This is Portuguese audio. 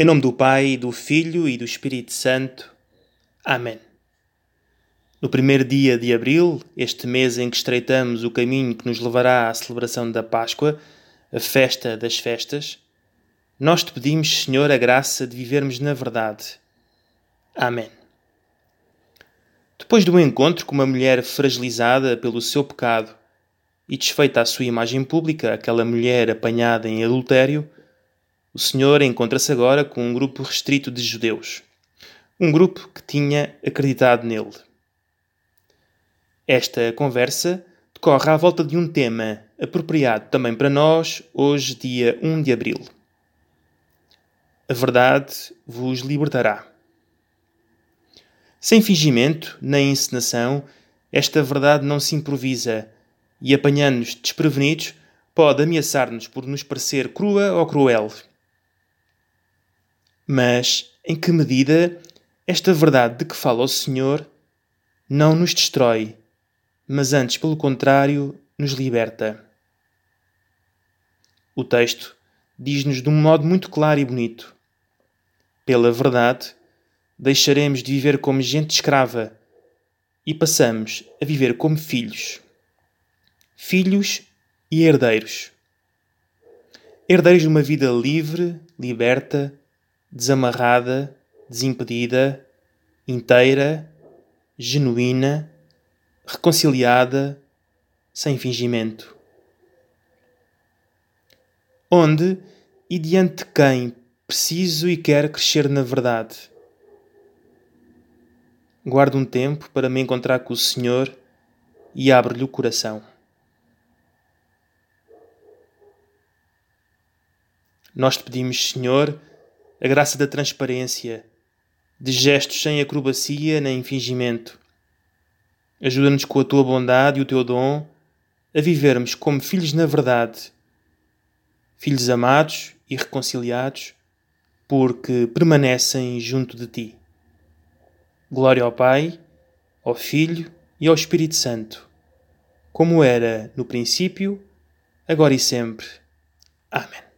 Em nome do Pai, do Filho e do Espírito Santo. Amém. No primeiro dia de abril, este mês em que estreitamos o caminho que nos levará à celebração da Páscoa, a festa das festas, nós te pedimos, Senhor, a graça de vivermos na verdade. Amém. Depois do encontro com uma mulher fragilizada pelo seu pecado e desfeita a sua imagem pública, aquela mulher apanhada em adultério, o Senhor encontra-se agora com um grupo restrito de judeus, um grupo que tinha acreditado nele. Esta conversa decorre à volta de um tema apropriado também para nós, hoje, dia 1 de abril. A verdade vos libertará. Sem fingimento nem encenação, esta verdade não se improvisa e, apanhando-nos desprevenidos, pode ameaçar-nos por nos parecer crua ou cruel. Mas em que medida esta verdade de que fala o Senhor não nos destrói, mas antes, pelo contrário, nos liberta? O texto diz-nos de um modo muito claro e bonito: Pela verdade, deixaremos de viver como gente escrava e passamos a viver como filhos. Filhos e herdeiros. Herdeiros de uma vida livre, liberta, desamarrada, desimpedida, inteira, genuína, reconciliada, sem fingimento. Onde e diante de quem preciso e quero crescer na verdade. Guardo um tempo para me encontrar com o Senhor e abro-lhe o coração. Nós te pedimos, Senhor, a graça da transparência, de gestos sem acrobacia nem fingimento. Ajuda-nos com a tua bondade e o teu dom a vivermos como filhos na verdade, filhos amados e reconciliados, porque permanecem junto de ti. Glória ao Pai, ao Filho e ao Espírito Santo, como era no princípio, agora e sempre. Amém.